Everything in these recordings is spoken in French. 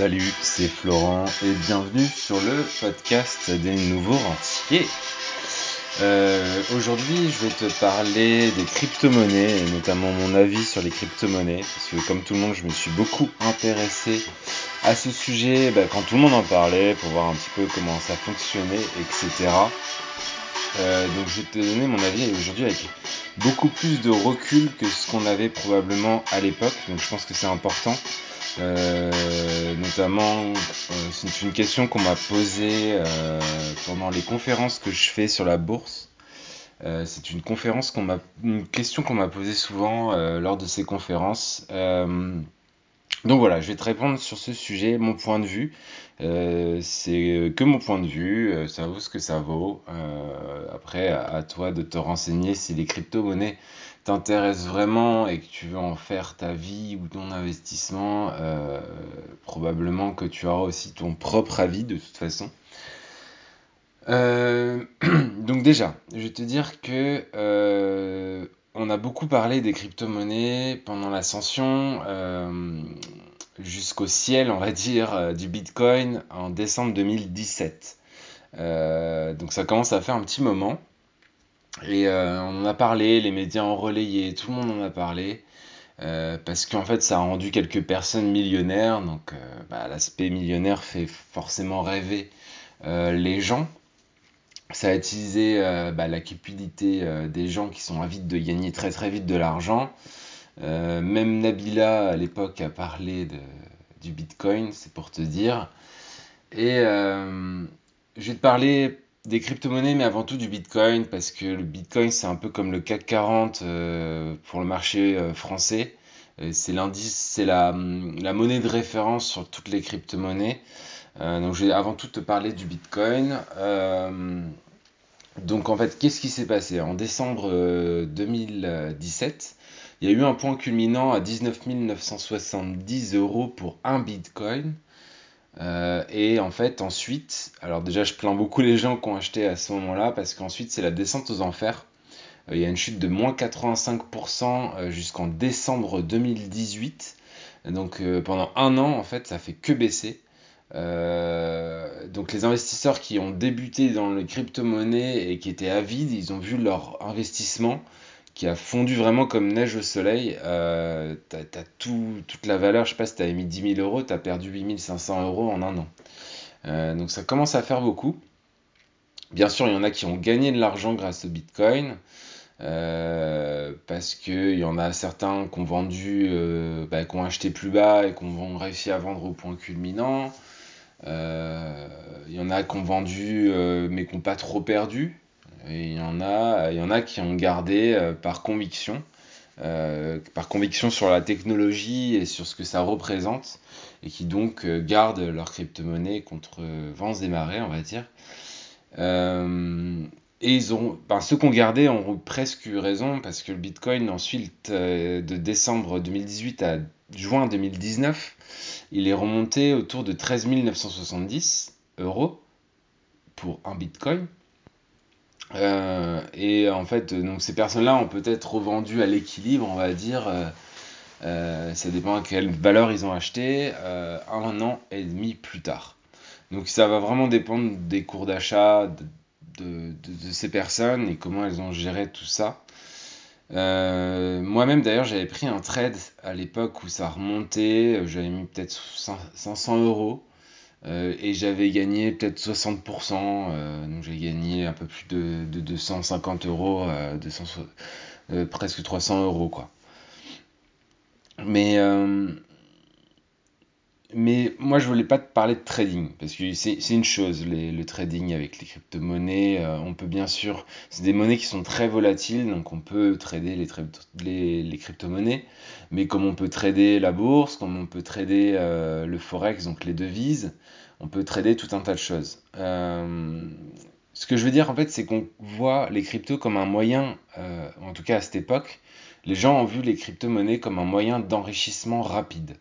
Salut, c'est Florent et bienvenue sur le podcast des nouveaux rentiers. Euh, Aujourd'hui, je vais te parler des crypto-monnaies et notamment mon avis sur les crypto-monnaies parce que comme tout le monde, je me suis beaucoup intéressé à ce sujet bah, quand tout le monde en parlait pour voir un petit peu comment ça fonctionnait, etc. Euh, donc je vais te donner mon avis aujourd'hui avec beaucoup plus de recul que ce qu'on avait probablement à l'époque. Donc je pense que c'est important. Euh, notamment, euh, c'est une question qu'on m'a posée euh, pendant les conférences que je fais sur la bourse. Euh, c'est une conférence qu'on m'a, une question qu'on m'a posée souvent euh, lors de ces conférences. Euh, donc voilà, je vais te répondre sur ce sujet, mon point de vue. C'est que mon point de vue, ça vaut ce que ça vaut. Après, à, à toi de te renseigner si les crypto-monnaies t'intéressent vraiment et que tu veux en faire ta vie ou ton investissement. euh, probablement que tu auras aussi ton propre avis de toute façon. Euh, donc déjà, je vais te dire que euh, on a beaucoup parlé des crypto-monnaies pendant l'ascension jusqu'au ciel, on va dire, du Bitcoin en décembre 2017. Euh, donc ça commence à faire un petit moment. Et euh, on en a parlé, les médias ont relayé, tout le monde en a parlé. euh, parce qu'en fait, ça a rendu quelques personnes millionnaires. Donc, euh, bah, l'aspect millionnaire fait forcément rêver les gens. Ça a utilisé bah, la cupidité des gens qui sont avides de gagner très très vite de l'argent. Même Nabila à l'époque a parlé du Bitcoin, c'est pour te dire. Et je vais te parler des crypto-monnaies, mais avant tout du Bitcoin, parce que le Bitcoin c'est un peu comme le CAC 40 euh, pour le marché euh, français. Euh, C'est l'indice, c'est la, la monnaie de référence sur toutes les crypto-monnaies. Donc je vais avant tout te parler du Bitcoin. Donc en fait, qu'est-ce qui s'est passé? En décembre euh, 2017, il y a eu un point culminant à 19 970 euros pour un Bitcoin. Euh, et en fait, ensuite, alors déjà, je plains beaucoup les gens qui ont acheté à ce moment-là parce qu'ensuite, c'est la descente aux enfers. Euh, il y a une chute de moins 85% euh, jusqu'en décembre 2018. Donc pendant un an, en fait, ça fait que baisser. Donc les investisseurs qui ont débuté dans les crypto-monnaies et qui étaient avides, ils ont vu leur investissement qui a fondu vraiment comme neige au soleil. Euh, t'as tout, toute la valeur, je sais pas si t'avais mis 10 000 euros, t'as perdu 8 500 euros en un an. Euh, donc ça commence à faire beaucoup. Bien sûr, il y en a qui ont gagné de l'argent grâce au Bitcoin. Euh, parce que il y en a certains qui ont vendu, euh, bah, qui ont acheté plus bas et qui ont réussi à vendre au point culminant. Euh, il y en a qui ont vendu mais qui n'ont pas trop perdu. Il y en a, il y en a qui ont gardé euh, par conviction, euh, par conviction sur la technologie et sur ce que ça représente, et qui donc euh, gardent leur crypto-monnaie contre vents et marées, on va dire. Et ils ont, ben, ceux qui ont gardé ont presque eu raison parce que le Bitcoin ensuite de décembre 2018 à juin 2019, il est remonté autour de 13 970 euros pour un Bitcoin. Euh, et en fait, donc ces personnes-là ont peut-être revendu à l'équilibre, on va dire. euh, euh, ça dépend à quelle valeur ils ont acheté, euh, un an et demi plus tard. Donc ça va vraiment dépendre des cours d'achat de, ces personnes et comment elles ont géré tout ça. Euh, moi-même d'ailleurs j'avais pris un trade à l'époque où ça remontait, euh, j'avais mis peut-être 500 euros euh, et j'avais gagné peut-être 60%, euh, donc j'ai gagné un peu plus de, de 250 euros, euh, 200 euh, presque 300 euros quoi. Mais euh, mais moi, je voulais pas te parler de trading, parce que c'est une chose, le trading avec les crypto-monnaies. euh, on peut bien sûr, c'est des monnaies qui sont très volatiles, donc on peut trader les, crypto-monnaies, mais comme on peut trader la bourse, comme on peut trader euh, le forex, donc les devises, on peut trader tout un tas de choses. Euh, ce que je veux dire, en fait, c'est qu'on voit les cryptos comme un moyen, en tout cas à cette époque, les gens ont vu les crypto-monnaies comme un moyen d'enrichissement rapide.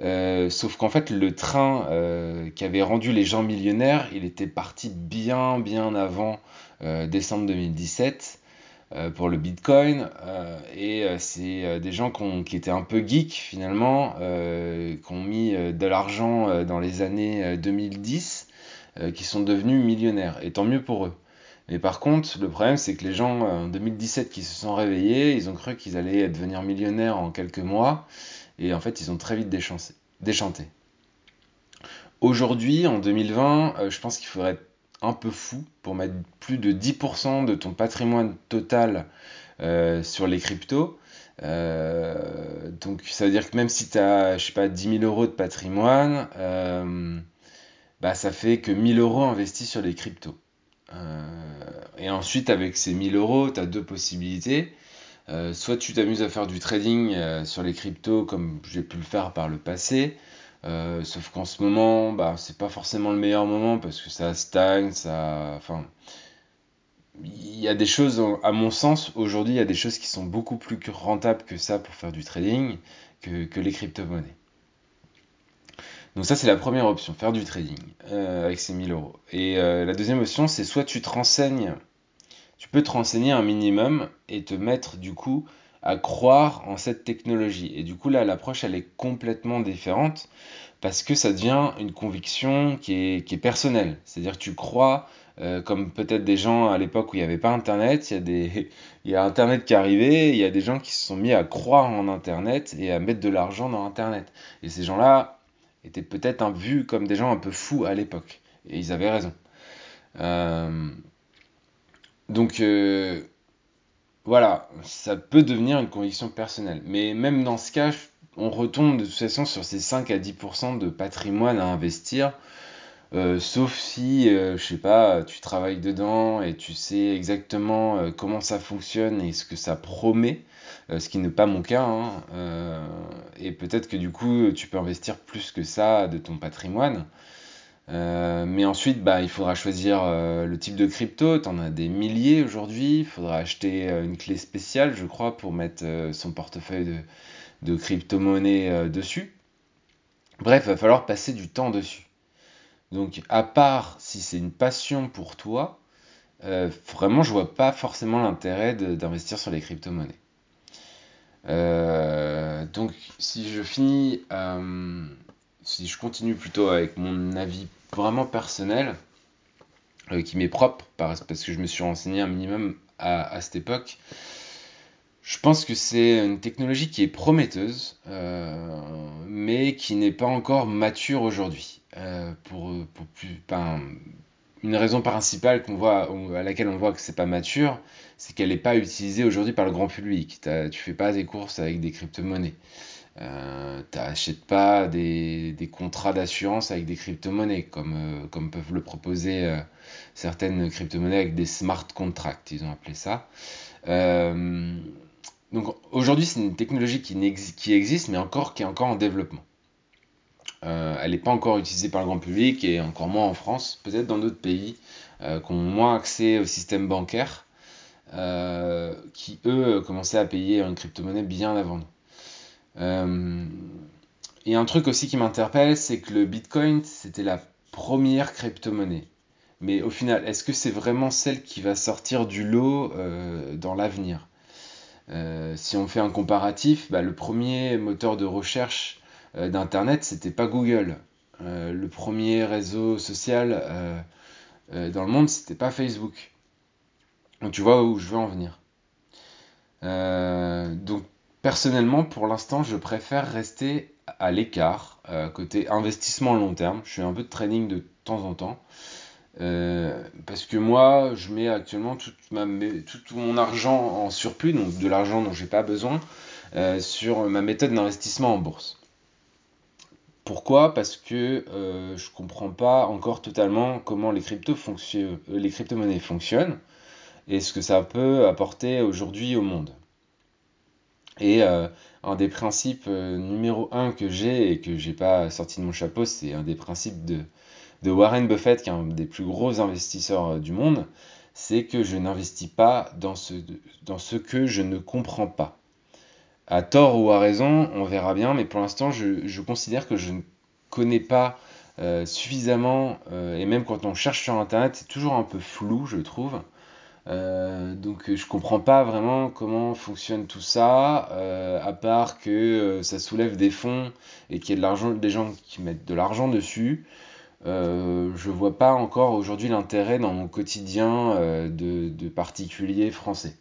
Euh, sauf qu'en fait, le train euh, qui avait rendu les gens millionnaires, il était parti bien, bien avant euh, décembre 2017. pour le Bitcoin. et c'est des gens qui, étaient un peu geeks finalement, qui ont mis de l'argent dans les années 2010, qui sont devenus millionnaires. Et tant mieux pour eux. Mais par contre, le problème, c'est que les gens en 2017 qui se sont réveillés, ils ont cru qu'ils allaient devenir millionnaires en quelques mois. Et en fait, ils ont très vite déchanté. Aujourd'hui, en 2020, euh, je pense qu'il faudrait être un peu fou pour mettre plus de 10% de ton patrimoine total euh, sur les cryptos. Euh, donc ça veut dire que même si tu as, je sais pas, 10 000 euros de patrimoine, bah, ça fait que 1000 euros investis sur les cryptos. et ensuite, avec ces 1000 euros, tu as deux possibilités. Soit tu t'amuses à faire du trading sur les cryptos comme j'ai pu le faire par le passé, euh, sauf qu'en ce moment, bah, c'est pas forcément le meilleur moment parce que ça stagne, ça. Enfin. Il y a des choses, à mon sens, aujourd'hui, il y a des choses qui sont beaucoup plus rentables que ça pour faire du trading, que, les crypto-monnaies. Donc ça, c'est la première option, faire du trading euh, avec ces 1000 euros. Et euh, la deuxième option, c'est soit tu te renseignes, tu peux te renseigner un minimum et te mettre du coup à croire en cette technologie. Et du coup, là, l'approche, elle est complètement différente parce que ça devient une conviction qui est, personnelle. C'est-à-dire que tu crois, euh, comme peut-être des gens à l'époque où il n'y avait pas Internet, il y, a des, il y a Internet qui est arrivé, il y a des gens qui se sont mis à croire en Internet et à mettre de l'argent dans Internet. Et ces gens-là étaient peut-être vus comme des gens un peu fous à l'époque. Et ils avaient raison. Euh, donc, euh, voilà, ça peut devenir une conviction personnelle. Mais même dans ce cas, on retombe de toute façon sur ces 5 à 10% de patrimoine à investir. Euh, sauf si, euh, je sais pas, tu travailles dedans et tu sais exactement euh, comment ça fonctionne et ce que ça promet, ce qui n'est pas mon cas. Hein, et peut-être que du coup, tu peux investir plus que ça de ton patrimoine. Euh, mais ensuite, bah, il faudra choisir euh, le type de crypto. Tu en as des milliers aujourd'hui. Il faudra acheter euh, une clé spéciale, je crois, pour mettre son portefeuille de, de crypto-monnaie dessus. Bref, il va falloir passer du temps dessus. Donc, à part si c'est une passion pour toi, vraiment, je vois pas forcément l'intérêt d'investir sur les crypto-monnaies. donc, si je finis si je continue plutôt avec mon avis vraiment personnel, euh, qui m'est propre, parce que je me suis renseigné un minimum à, cette époque, je pense que c'est une technologie qui est prometteuse, euh, mais qui n'est pas encore mature aujourd'hui. Euh, une raison principale à laquelle on voit que c'est pas mature, c'est qu'elle n'est pas utilisée aujourd'hui par le grand public. Tu fais pas des courses avec des crypto-monnaies. Euh, t'achètes pas des, contrats d'assurance avec des crypto-monnaies comme, euh, peuvent le proposer euh, certaines crypto-monnaies avec des smart contracts, ils ont appelé ça. Euh, donc aujourd'hui c'est une technologie qui, qui, existe mais encore qui est encore en développement. elle n'est pas encore utilisée par le grand public et encore moins en France, peut-être dans d'autres pays qui ont moins accès au système bancaire, qui eux commençaient à payer une crypto-monnaie bien avant nous. Euh, et un truc aussi qui m'interpelle, c'est que le Bitcoin, c'était la première crypto-monnaie. Mais au final, est-ce que c'est vraiment celle qui va sortir du lot euh, dans l'avenir? Euh, Si on fait un comparatif, bah, le premier moteur de recherche d'Internet, c'était pas Google. le premier réseau social dans le monde, c'était pas Facebook. Donc tu vois où je veux en venir. donc Personnellement, pour l'instant, je préfère rester à l'écart, euh, côté investissement long terme. Je fais un peu de trading de temps en temps. Euh, parce que moi, je mets actuellement tout, mon argent en surplus, donc de l'argent dont j'ai pas besoin, euh, sur ma méthode d'investissement en bourse. Pourquoi? Parce que je comprends pas encore totalement comment les, crypto les crypto-monnaies fonctionnent et ce que ça peut apporter aujourd'hui au monde. Et euh, un des principes euh, numéro un que j'ai et que j'ai pas sorti de mon chapeau, c'est un des principes de, Warren Buffett, qui est un des plus gros investisseurs euh, du monde, c'est que je n'investis pas dans ce, que je ne comprends pas. À tort ou à raison, on verra bien, mais pour l'instant, je, considère que je ne connais pas suffisamment, et même quand on cherche sur Internet, c'est toujours un peu flou, je trouve. Euh, donc je comprends pas vraiment comment fonctionne tout ça, euh, à part que euh, ça soulève des fonds et qu'il y a de l'argent, des gens qui mettent de l'argent dessus. je vois pas encore aujourd'hui l'intérêt dans mon quotidien de, de, particulier français.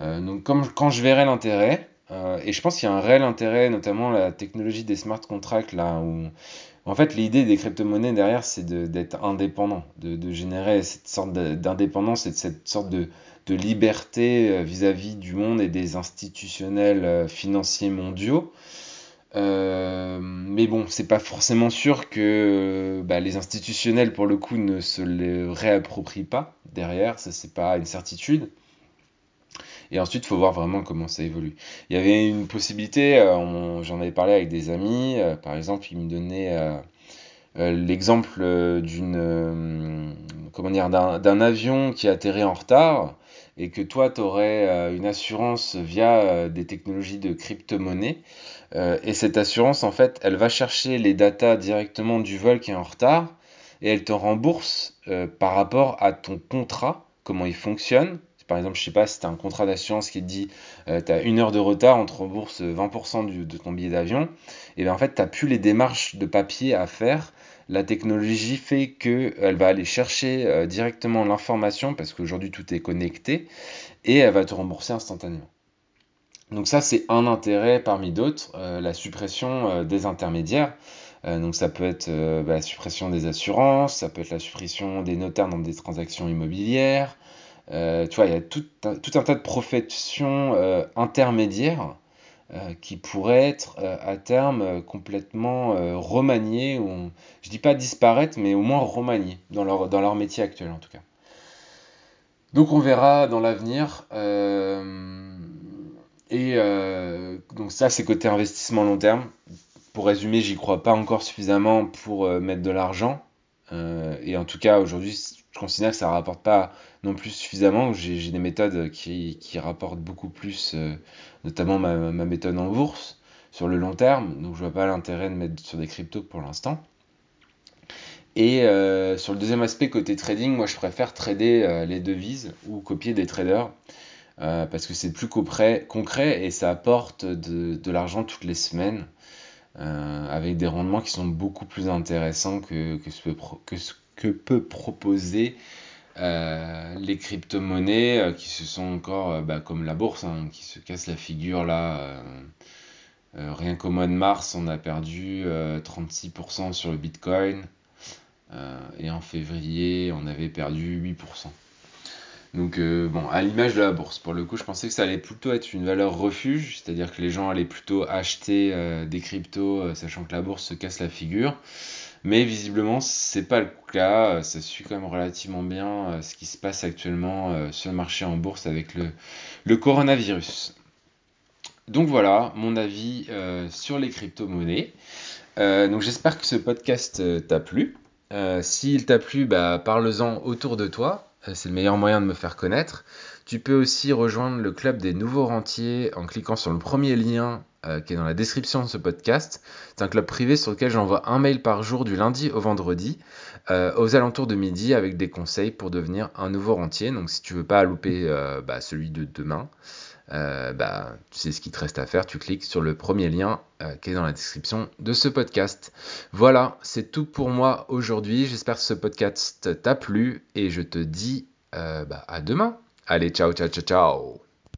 donc quand je verrai l'intérêt, et je pense qu'il y a un réel intérêt, notamment la technologie des smart contracts là où en fait, l'idée des crypto-monnaies derrière, c'est d'être indépendant, de, générer cette sorte d'indépendance et de cette sorte de, liberté euh, vis-à-vis du monde et des institutionnels euh, financiers mondiaux. Euh, mais bon, c'est pas forcément sûr que bah, les institutionnels, pour le coup, ne se les réapproprient pas derrière. Ça, c'est pas une certitude. Et ensuite, il faut voir vraiment comment ça évolue. Il y avait une possibilité, euh, j'en avais parlé avec des amis, euh, par exemple, ils me donnaient euh, l'exemple d'une comment dire d'un avion qui atterrit en retard et que toi tu aurais une assurance via des technologies de crypto-monnaie et cette assurance en fait elle va chercher les datas directement du vol qui est en retard et elle te rembourse par rapport à ton contrat comment il fonctionne par exemple, je sais pas, si tu as un contrat d'assurance qui te dit euh, tu as une heure de retard, on te rembourse 20% de ton billet d'avion, et bien en fait, tu n'as plus les démarches de papier à faire. La technologie fait qu'elle va aller chercher euh, directement l'information, parce qu'aujourd'hui tout est connecté, et elle va te rembourser instantanément. Donc ça, c'est un intérêt parmi d'autres, euh, la suppression des intermédiaires. donc ça peut être bah, la suppression des assurances, ça peut être la suppression des notaires dans des transactions immobilières, euh, tu vois, il y a tout un, tas de professions euh, intermédiaires euh, qui pourraient être à terme complètement remaniées, ou, je dis pas disparaître, mais au moins remaniées dans leur métier actuel en tout cas. Donc on verra dans l'avenir. et donc ça c'est côté investissement long terme. Pour résumer, j'y crois pas encore suffisamment pour mettre de l'argent. et en tout cas aujourd'hui je considère que ça rapporte pas non plus suffisamment. J'ai des méthodes qui, rapportent beaucoup plus, euh, notamment ma, méthode en bourse sur le long terme. Donc je vois pas l'intérêt de mettre sur des cryptos pour l'instant. Et euh, sur le deuxième aspect, côté trading, moi je préfère trader euh, les devises ou copier des traders. parce que c'est plus concret et ça apporte de, l'argent toutes les semaines avec des rendements qui sont beaucoup plus intéressants que, que, ce, que, que peut proposer euh, les crypto-monnaies euh, qui se sont encore, euh, bah, comme la bourse, hein, qui se casse la figure là. rien qu'au mois de mars, on a perdu 36% sur le Bitcoin. et en février, on avait perdu 8%. Donc, bon, à l'image de la bourse, pour le coup, je pensais que ça allait plutôt être une valeur refuge, c'est-à-dire que les gens allaient plutôt acheter des cryptos, sachant que la bourse se casse la figure. Mais visiblement, c'est pas le cas. Ça suit quand même relativement bien euh, ce qui se passe actuellement euh, sur le marché en bourse avec le, coronavirus. Donc voilà mon avis euh, sur les crypto-monnaies. donc j'espère que ce podcast t'a plu. S'il t'a plu, bah, parle-en autour de toi. c'est le meilleur moyen de me faire connaître. Tu peux aussi rejoindre le club des nouveaux rentiers en cliquant sur le premier lien euh, qui est dans la description de ce podcast. C'est un club privé sur lequel j'envoie un mail par jour du lundi au vendredi euh, aux alentours de midi avec des conseils pour devenir un nouveau rentier. Donc si tu veux pas louper euh, bah, celui de demain, bah, tu sais ce qu'il te reste à faire, tu cliques sur le premier lien qui est dans la description de ce podcast. Voilà, c'est tout pour moi aujourd'hui. J'espère que ce podcast t'a plu et je te dis bah, à demain. Allez, ciao, ciao, ciao, ciao.